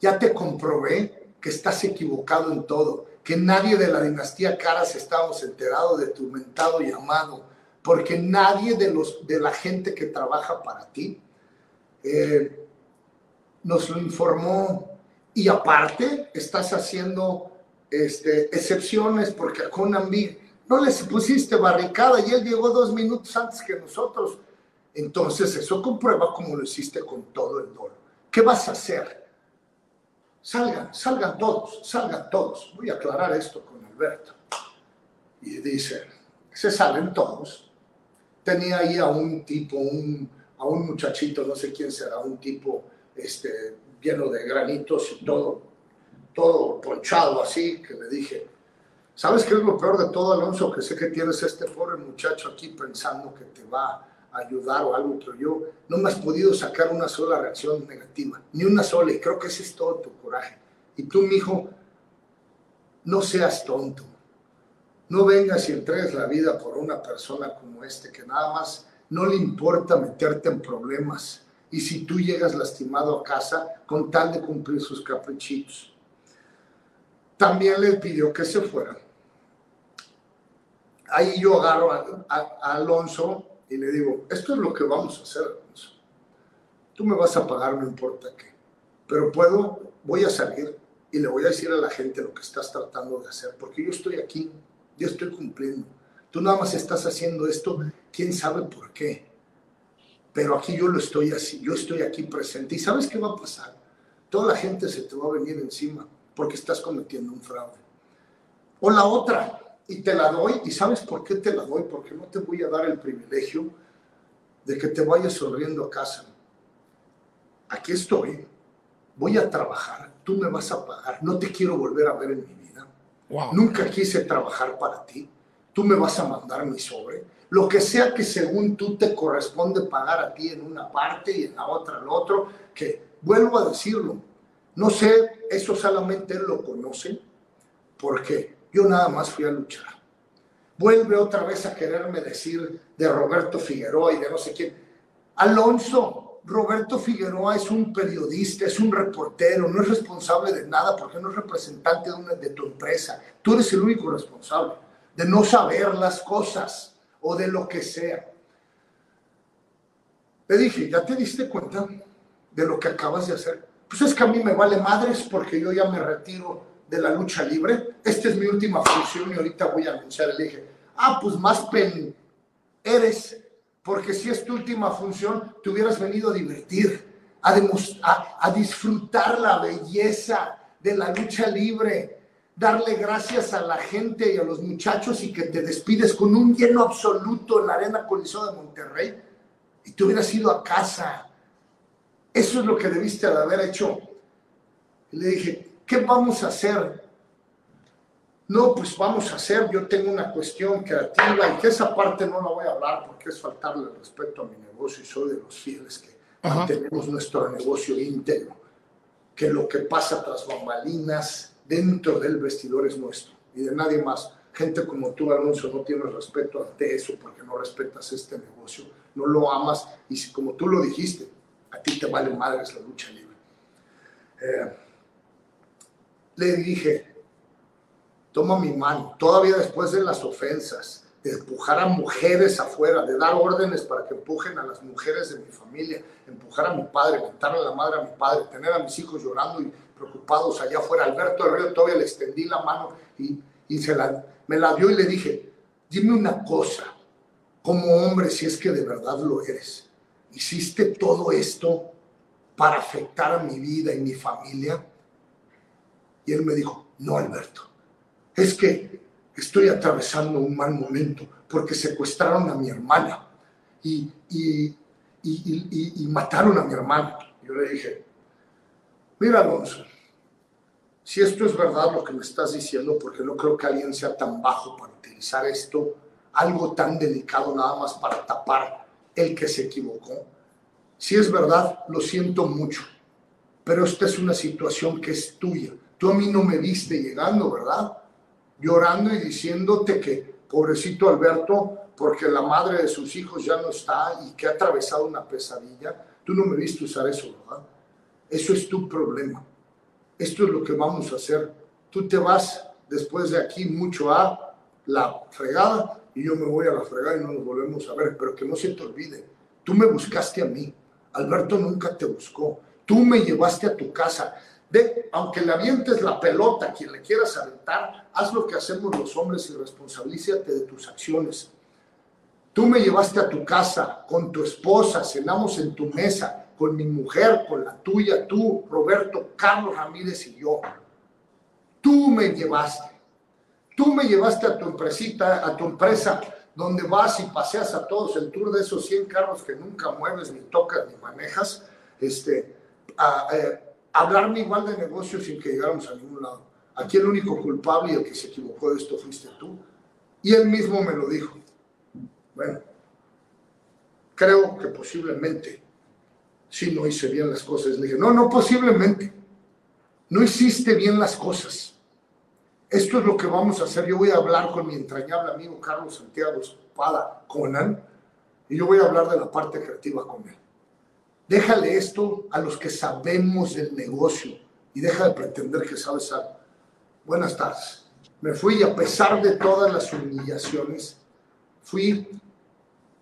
Ya te comprobé que estás equivocado en todo, que nadie de la dinastía Caras estamos enterados de tu mentado llamado, porque nadie de, los, de la gente que trabaja para ti eh, nos lo informó. Y aparte, estás haciendo este, excepciones porque con Big no les pusiste barricada y él llegó dos minutos antes que nosotros. Entonces eso comprueba cómo lo hiciste con todo el dolor. ¿Qué vas a hacer? Salgan, salgan todos, salgan todos. Voy a aclarar esto con Alberto. Y dice, se salen todos. Tenía ahí a un tipo, un, a un muchachito, no sé quién será, un tipo este, lleno de granitos y todo, todo ponchado así, que le dije, ¿Sabes qué es lo peor de todo, Alonso? Que sé que tienes este pobre muchacho aquí pensando que te va ayudar o algo, pero yo no me has podido sacar una sola reacción negativa, ni una sola, y creo que ese es todo tu coraje. Y tú, mi hijo, no seas tonto. No vengas y entregues la vida por una persona como este que nada más no le importa meterte en problemas. Y si tú llegas lastimado a casa con tal de cumplir sus caprichitos. También le pidió que se fuera. Ahí yo agarro a, Alonso y le digo, esto es lo que vamos a hacer. Tú me vas a pagar, no importa qué. Pero puedo, voy a salir y le voy a decir a la gente lo que estás tratando de hacer, porque yo estoy aquí, yo estoy cumpliendo. Tú nada más estás haciendo esto, quién sabe por qué. Pero aquí yo lo estoy así, yo estoy aquí presente. ¿Y sabes qué va a pasar? Toda la gente se te va a venir encima porque estás cometiendo un fraude. O la otra, y te la doy, ¿y sabes por qué te la doy? Porque no te voy a dar el privilegio de que te vayas sonriendo a casa. Aquí estoy, voy a trabajar, tú me vas a pagar, no te quiero volver a ver en mi vida. Nunca quise trabajar para ti tú me vas a mandar mi sobre. Lo que sea que según tú te corresponde pagar a ti en una parte y en la otra al otro, que vuelvo a decirlo, no sé, eso solamente él lo conoce, porque yo nada más fui a luchar. Vuelve otra vez a quererme decir de Roberto Figueroa y de no sé quién. Alonso, Roberto Figueroa es un periodista, es un reportero, no es responsable de nada porque no es representante de, tu empresa. Tú eres el único responsable de no saber las cosas o de lo que sea. Le dije, ¿ya te diste cuenta de lo que acabas de hacer? Pues es que a mí me vale madres porque yo ya me retiro de la lucha libre. Esta es mi última función y ahorita voy a anunciar. Le dije, ah, pues más pen eres, porque si es tu última función, te hubieras venido a divertir, a, a, a disfrutar la belleza de la lucha libre, darle gracias a la gente y a los muchachos y que te despides con un lleno absoluto en la Arena Coliseo de Monterrey y te hubieras ido a casa. Eso es lo que debiste de haber hecho. Le dije, ¿qué vamos a hacer? No, pues vamos a hacer, yo tengo una cuestión creativa y que esa parte no la voy a hablar porque es faltarle el respeto a mi negocio y soy de los fieles que tenemos nuestro negocio íntegro, que lo que pasa tras bambalinas dentro del vestidor es nuestro y de nadie más. Gente como tú, Alonso, no tiene respeto ante eso porque no respetas este negocio, no lo amas y si, como tú lo dijiste, a ti te vale madres la lucha libre. Eh, le dije, toma mi mano, todavía después de las ofensas, de empujar a mujeres afuera, de dar órdenes para que empujen a las mujeres de mi familia, empujar a mi padre, a la madre a mi padre, tener a mis hijos llorando y preocupados allá afuera. Alberto Herrero todavía le extendí la mano y, y se la, me la dio y le dije, dime una cosa, como hombre, si es que de verdad lo eres, ¿hiciste todo esto para afectar a mi vida y mi familia? Y él me dijo, no, Alberto, es que estoy atravesando un mal momento porque secuestraron a mi hermana y, y, y, y mataron a mi hermana. Yo le dije, Mira, Alonso, si esto es verdad lo que me estás diciendo, porque no creo que alguien sea tan bajo para utilizar esto, algo tan delicado nada más para tapar el que se equivocó. Si es verdad, lo siento mucho, pero esta es una situación que es tuya. Tú a mí no me viste llegando, ¿verdad? Llorando y diciéndote que, pobrecito Alberto, porque la madre de sus hijos ya no está y que ha atravesado una pesadilla, tú no me viste usar eso, ¿verdad? Eso es tu problema. Esto es lo que vamos a hacer. Tú te vas después de aquí mucho a la fregada y yo me voy a la fregada y no nos volvemos a ver. Pero que no se te olvide, tú me buscaste a mí. Alberto nunca te buscó. Tú me llevaste a tu casa. De, aunque le avientes la pelota, quien le quieras aventar, haz lo que hacemos los hombres y responsabilízate de tus acciones. Tú me llevaste a tu casa con tu esposa, cenamos en tu mesa, con mi mujer, con la tuya, tú, Roberto, Carlos Ramírez y yo. Tú me llevaste. Tú me llevaste a tu empresita, a tu empresa, donde vas y paseas a todos el tour de esos 100 carros que nunca mueves, ni tocas, ni manejas, este, a, eh, hablarme igual de negocios sin que llegáramos a ningún lado. Aquí el único culpable y el que se equivocó de esto fuiste tú. Y él mismo me lo dijo. Bueno, creo que posiblemente sí, no hice bien las cosas. Le dije, no, no, posiblemente. No hiciste bien las cosas. esto es lo que vamos a hacer. Yo voy a hablar con mi entrañable amigo Carlos Santiago Espada Conan y yo voy a hablar de la parte creativa con él. Déjale esto a los que sabemos del negocio y deja de pretender que sabes algo. Buenas tardes. Me fui y a pesar de todas las humillaciones, fui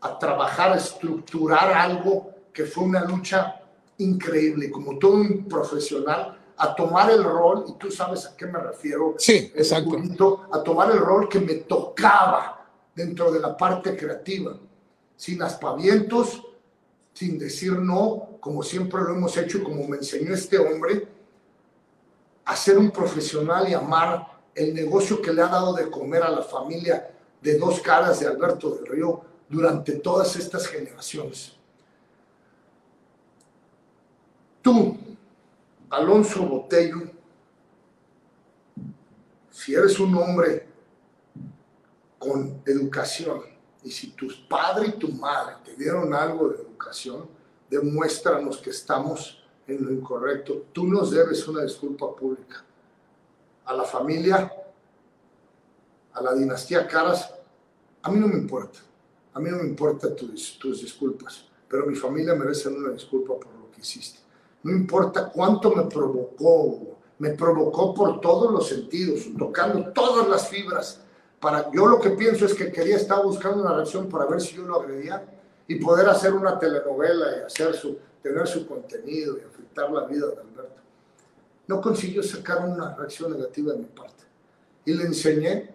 a trabajar, a estructurar algo que fue una lucha increíble, como todo un profesional, a tomar el rol, y tú sabes a qué me refiero, sí, exacto. a tomar el rol que me tocaba dentro de la parte creativa, sin aspavientos, sin decir no, como siempre lo hemos hecho y como me enseñó este hombre, a ser un profesional y amar el negocio que le ha dado de comer a la familia de dos caras de Alberto del Río durante todas estas generaciones. Tú, Alonso Botello, si eres un hombre con educación y si tus padre y tu madre te dieron algo de educación, demuéstranos que estamos en lo incorrecto. Tú nos debes una disculpa pública. A la familia, a la dinastía Caras, a mí no me importa. A mí no me importa tus, tus disculpas, pero mi familia merece una disculpa por lo que hiciste. No importa cuánto me provocó, me provocó por todos los sentidos, tocando todas las fibras. Para, yo lo que pienso es que quería estar buscando una reacción para ver si yo lo agredía y poder hacer una telenovela y hacer su, tener su contenido y afectar la vida de Alberto. No consiguió sacar una reacción negativa de mi parte. Y le enseñé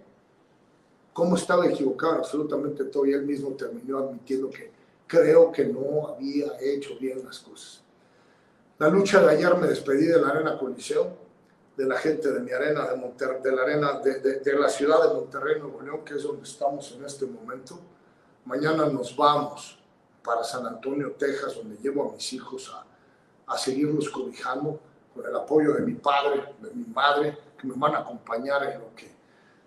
cómo estaba equivocado absolutamente todo y él mismo terminó admitiendo que creo que no había hecho bien las cosas. La lucha de ayer me despedí de la Arena Coliseo, de la gente de mi arena de Monterrey, de la arena de, de, la ciudad de Monterrey, Nuevo León, que es donde estamos en este momento. Mañana nos vamos para San Antonio, Texas, donde llevo a mis hijos a, a seguirlos cobijando con el apoyo de mi padre, de mi madre, que me van a acompañar en lo que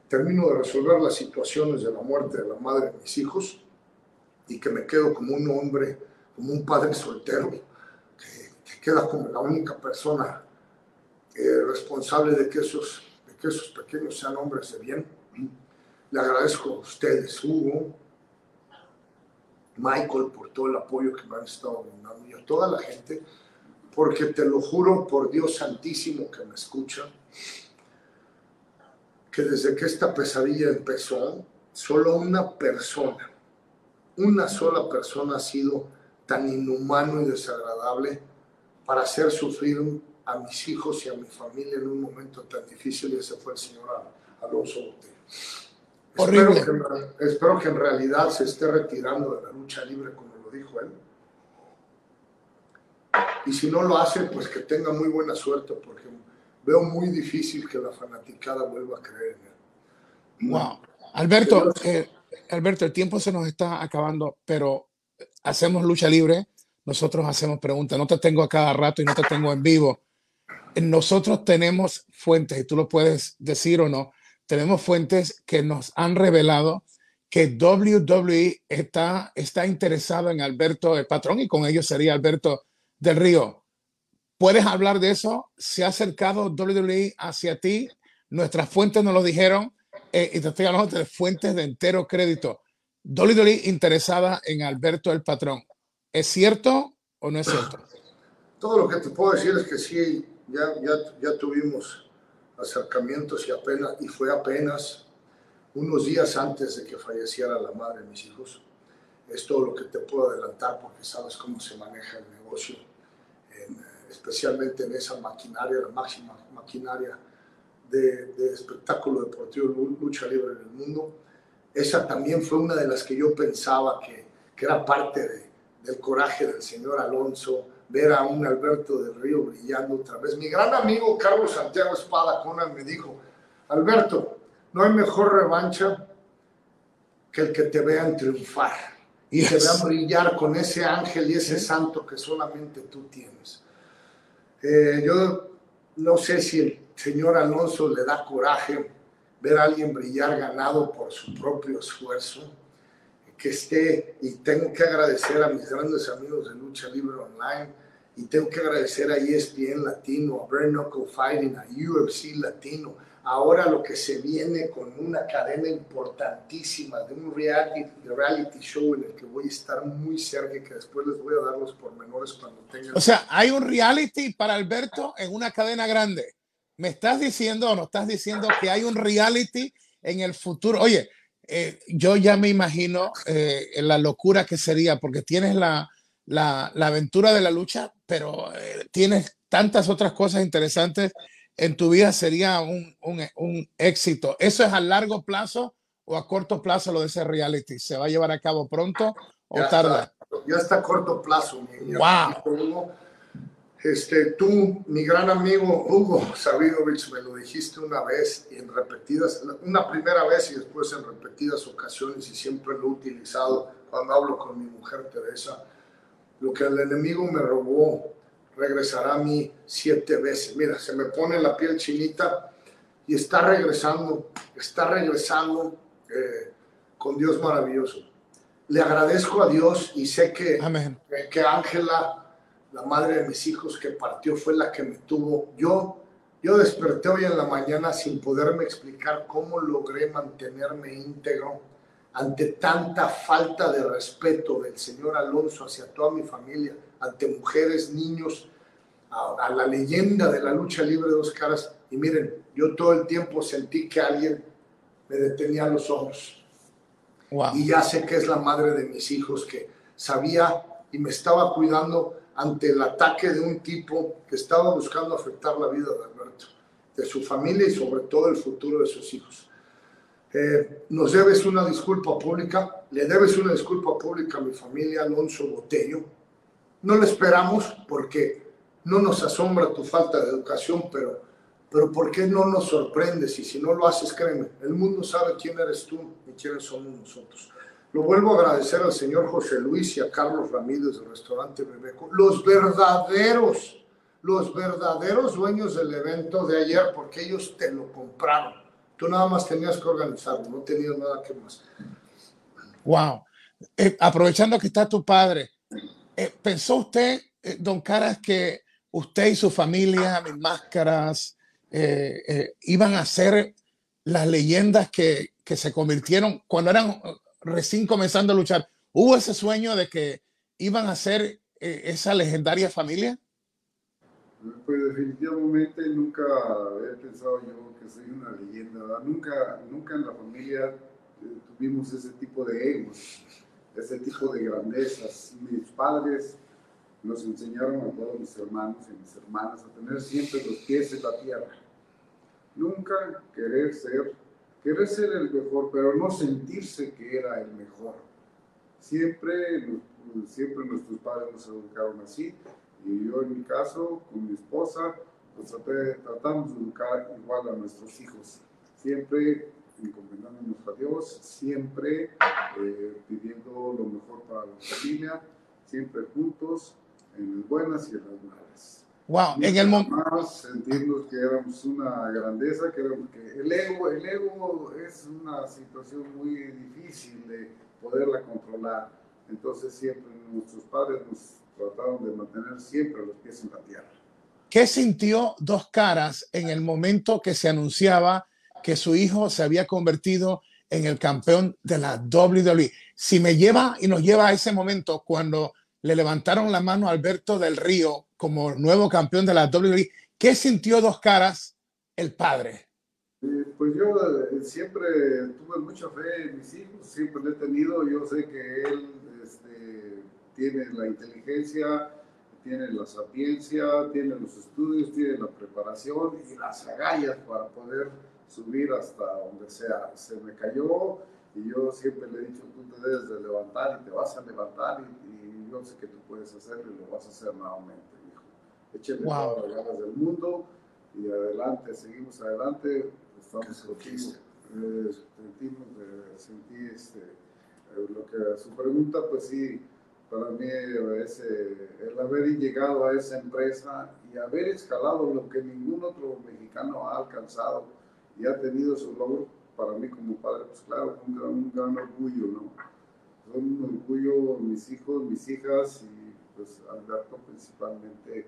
termino de resolver las situaciones de la muerte de la madre de mis hijos y que me quedo como un hombre, como un padre soltero, que, queda como la única persona eh, responsable de que, esos, de que esos pequeños sean hombres de bien. Le agradezco a ustedes, Hugo, Michael, por todo el apoyo que me han estado dando y a toda la gente, porque te lo juro por Dios Santísimo que me escucha, que desde que esta pesadilla empezó, solo una persona, una sola persona ha sido tan inhumano y desagradable para hacer sufrir a mis hijos y a mi familia en un momento tan difícil y ese fue el señor Alonso Botero. Espero que, espero que en realidad se esté retirando de la lucha libre como lo dijo él. Y si no lo hace, pues que tenga muy buena suerte porque veo muy difícil que la fanaticada vuelva a creer en él. Wow. Alberto, eh, Alberto, el tiempo se nos está acabando, pero hacemos lucha libre, nosotros hacemos preguntas. No te tengo a cada rato y no te tengo en vivo. Nosotros tenemos fuentes, y tú lo puedes decir o no, tenemos fuentes que nos han revelado que WWE está, está interesado en Alberto, el patrón, y con ellos sería Alberto del Río. ¿Puedes hablar de eso? ¿Se ha acercado WWE hacia ti? Nuestras fuentes nos lo dijeron eh, y te estoy hablando de fuentes de entero crédito. WWE interesada en Alberto el Patrón. ¿Es cierto o no es cierto? Todo lo que te puedo decir es que sí, ya, ya, ya tuvimos acercamientos y apenas, y fue apenas unos días antes de que falleciera la madre de mis hijos. Es todo lo que te puedo adelantar porque sabes cómo se maneja el negocio especialmente en esa maquinaria, la máxima maquinaria de, espectáculo deportivo, lucha libre en el mundo. Esa también fue una de las que yo pensaba que, que era parte del coraje del señor Alonso, ver a un Alberto del Río brillando otra vez. Mi gran amigo Carlos Santiago Espada Conan me dijo, Alberto, no hay mejor revancha que el que te vean triunfar y te vean brillar con ese ángel y ese santo que solamente tú tienes. Eh, yo no sé si el señor Alonso le da coraje ver a alguien brillar ganado por su propio esfuerzo, que esté, y tengo que agradecer a mis grandes amigos de Lucha Libre Online, y tengo que agradecer a ESPN Latino, a Bare Knuckle Fighting, a UFC Latino, ahora lo que se viene con una cadena importantísima de un reality, reality show en el que voy a estar muy cerca y que después les voy a dar los pormenores cuando tenga. O sea, hay un reality para Alberto en una cadena grande. ¿Me estás diciendo o no estás diciendo que hay un reality en el futuro? Oye, eh, yo ya me imagino eh, la locura que sería, porque tienes la, la, la aventura de la lucha, pero eh, tienes tantas otras cosas interesantes en tu vida, sería un, un, un, éxito. ¿Eso es a largo plazo o a corto plazo lo de ese reality? ¿Se va a llevar a cabo pronto o tarda? Ya está a corto plazo. Mi, wow. Este, tú, mi gran amigo Hugo Sabidovich, me lo dijiste una vez y en repetidas, una primera vez y después en repetidas ocasiones y siempre lo he utilizado cuando hablo con mi mujer Teresa. Lo que el enemigo me robó regresará a mí siete veces. Mira, se me pone la piel chinita y está regresando, está regresando eh, con Dios maravilloso. Le agradezco a Dios y sé que que Ángela la madre de mis hijos que partió fue la que me tuvo. Yo, yo desperté hoy en la mañana sin poderme explicar cómo logré mantenerme íntegro ante tanta falta de respeto del señor Alonso hacia toda mi familia, ante mujeres, niños, a, a la leyenda de la lucha libre de dos caras. Y miren, yo todo el tiempo sentí que alguien me detenía los ojos. Wow. Y ya sé que es la madre de mis hijos que sabía y me estaba cuidando ante el ataque de un tipo que estaba buscando afectar la vida de Alberto, de su familia y sobre todo el futuro de sus hijos. Eh, nos debes una disculpa pública, le debes una disculpa pública a mi familia Alonso Botello. No le esperamos porque no nos asombra tu falta de educación, pero, pero ¿por qué no nos sorprendes? Y si no lo haces, créeme, el mundo sabe quién eres tú y quiénes somos nosotros. Lo vuelvo a agradecer al señor José Luis y a Carlos Ramírez del restaurante Bebeco, los verdaderos, los verdaderos dueños del evento de ayer, porque ellos te lo compraron. Tú nada más tenías que organizarlo, no tenías nada que más. Wow. Eh, aprovechando que está tu padre, eh, ¿pensó usted, eh, don Caras, que usted y su familia, mis máscaras, iban a ser las leyendas que, que se convirtieron cuando eran recién comenzando a luchar, ¿hubo ese sueño de que iban a ser eh, esa legendaria familia? Pues definitivamente nunca he pensado yo que soy una leyenda. Nunca, nunca en la familia eh, tuvimos ese tipo de egos, ese tipo de grandezas. Mis padres nos enseñaron a todos mis hermanos y mis hermanas a tener siempre los pies en la tierra. Nunca querer ser querer ser el mejor, pero no sentirse que era el mejor. Siempre, siempre nuestros padres nos educaron así, y yo en mi caso, con mi esposa, pues traté, tratamos de educar igual a nuestros hijos. Siempre encomendándonos a Dios, siempre eh, pidiendo lo mejor para la familia, siempre juntos, en las buenas y en las malas. Wow, en el momento. sentirnos que éramos una grandeza, que, éramos, que el, ego, el ego es una situación muy difícil de poderla controlar. Entonces, siempre nuestros padres nos trataron de mantener siempre los pies en la tierra. ¿Qué sintió Dos Caras en el momento que se anunciaba que su hijo se había convertido en el campeón de la WWE? Si me lleva y nos lleva a ese momento cuando le levantaron la mano a Alberto del Río como nuevo campeón de la WWE. ¿Qué sintió Dos Caras el padre? Eh, pues yo eh, siempre tuve mucha fe en mis hijos, siempre lo he tenido. Yo sé que él este, tiene la inteligencia, tiene la sapiencia, tiene los estudios, tiene la preparación y las agallas para poder subir hasta donde sea. Se me cayó y yo siempre le he dicho, tú te debes de levantar y te vas a levantar y, y yo sé que tú puedes hacerlo y lo vas a hacer nuevamente échenle wow. todas las ganas del mundo y adelante, seguimos adelante, estamos contigo. Eh, sentimos, eh, sentí este, eh, lo que su pregunta, pues sí, para mí es el haber llegado a esa empresa y haber escalado lo que ningún otro mexicano ha alcanzado y ha tenido su logro, para mí como padre, pues claro, un gran, un gran orgullo, ¿no? Un orgullo mis hijos, mis hijas y pues Alberto principalmente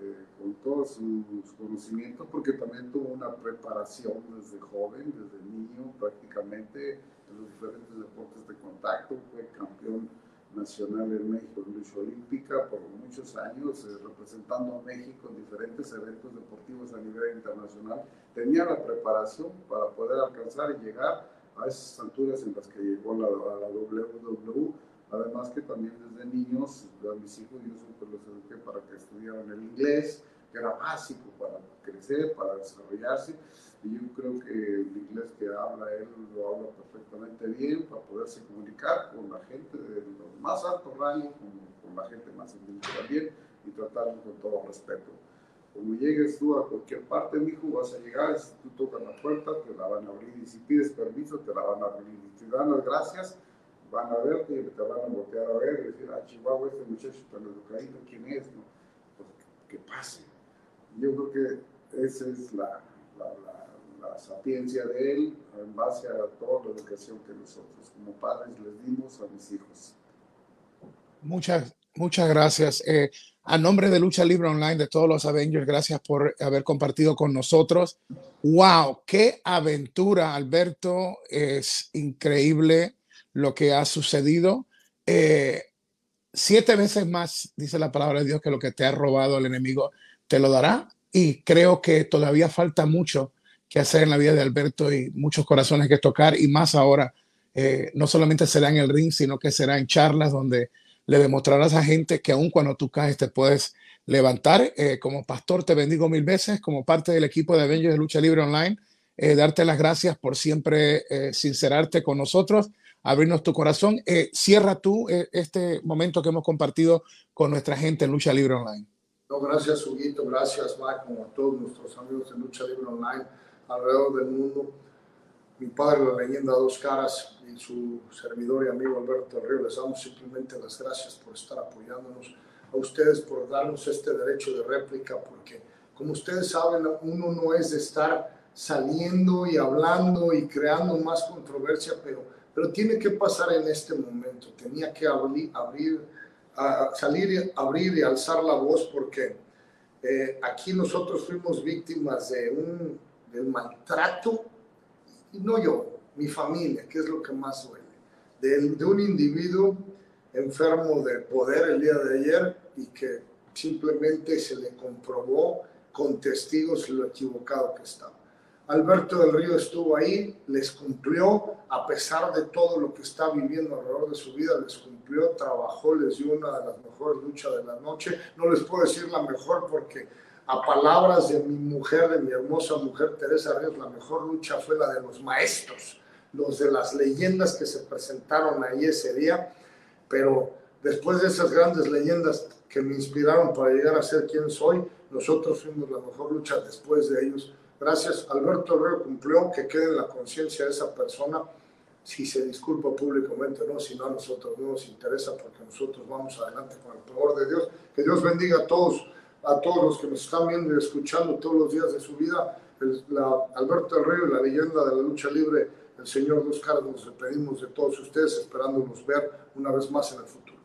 eh, con todos sus conocimientos, porque también tuvo una preparación desde joven, desde niño prácticamente, en los diferentes deportes de contacto, fue campeón nacional en México en lucha olímpica por muchos años, eh, representando a México en diferentes eventos deportivos a nivel internacional. Tenía la preparación para poder alcanzar y llegar a esas alturas en las que llegó la, a la WWE. Además que también desde niños, a mis hijos yo siempre los eduqué para que estudiaran el inglés, que era básico para crecer, para desarrollarse. Y yo creo que el inglés que habla él lo habla perfectamente bien para poderse comunicar con la gente de los más altos rangos, con, con la gente más humilde también, y tratarlos con todo respeto. Como llegues tú a cualquier parte, mijo, vas a llegar, si tú tocas la puerta, te la van a abrir, y si pides permiso, te la van a abrir, y si te dan las gracias, van a verte y te van a voltear a ver y decir, ah, Chihuahua, este muchacho tan educadito, ¿quién es? Pues que pase. Yo creo que esa es la, la, la, la, sapiencia de él en base a toda la educación que nosotros como padres les dimos a mis hijos. Muchas, muchas gracias. Eh, a nombre de Lucha Libre Online, de todos los Avengers, gracias por haber compartido con nosotros. ¡Wow! ¡Qué aventura, Alberto! Es increíble lo que ha sucedido. Eh, siete veces más, dice la palabra de Dios, que lo que te ha robado el enemigo te lo dará. Y creo que todavía falta mucho que hacer en la vida de Alberto y muchos corazones que tocar. Y más ahora, eh, no solamente será en el ring, sino que será en charlas donde le demostrarás a gente que aun cuando tú caes te puedes levantar. Eh, como pastor te bendigo mil veces, como parte del equipo de Avengers de Lucha Libre Online, eh, darte las gracias por siempre eh, sincerarte con nosotros abrirnos tu corazón. Cierra tú este momento que hemos compartido con nuestra gente en Lucha Libre Online. No, gracias, Huguito, gracias, Mac, como a todos nuestros amigos en Lucha Libre Online alrededor del mundo. Mi padre, la leyenda Dos Caras, y su servidor y amigo Alberto Río, les damos simplemente las gracias por estar apoyándonos, a ustedes por darnos este derecho de réplica, porque como ustedes saben, uno no es de estar saliendo y hablando y creando más controversia, pero pero tiene que pasar en este momento. Tenía que abrir, abrir a salir, abrir y alzar la voz porque eh, aquí nosotros fuimos víctimas de un del maltrato, no yo, mi familia, que es lo que más duele, de, un individuo enfermo de poder el día de ayer y que simplemente se le comprobó con testigos lo equivocado que estaba. Alberto del Río estuvo ahí, les cumplió, a pesar de todo lo que está viviendo alrededor de su vida, les cumplió, trabajó, les dio una de las mejores luchas de la noche. No les puedo decir la mejor porque a palabras de mi mujer, de mi hermosa mujer Teresa Ríos, la mejor lucha fue la de los maestros, los de las leyendas que se presentaron ahí ese día. Pero después de esas grandes leyendas que me inspiraron para llegar a ser quien soy, nosotros fuimos la mejor lucha después de ellos Gracias. Alberto Herrero cumplió, que quede en la conciencia de esa persona si se disculpa públicamente no, si no a nosotros no nos interesa porque nosotros vamos adelante con el favor de Dios. Que Dios bendiga a todos, a todos los que nos están viendo y escuchando todos los días de su vida. El, la, Alberto Herrero y la leyenda de la lucha libre, el Señor Dos Caras, nos despedimos de todos ustedes, esperándonos ver una vez más en el futuro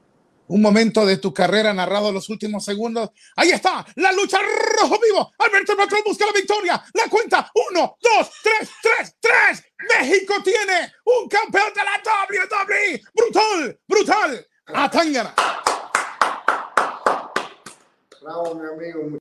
un momento de tu carrera narrado los últimos segundos. Ahí está, la lucha rojo vivo. Alberto Macron busca la victoria. La cuenta, uno, dos, tres, tres, tres. México tiene un campeón de la WWE. Brutal, brutal. A Tangana. Bravo, mi amigo.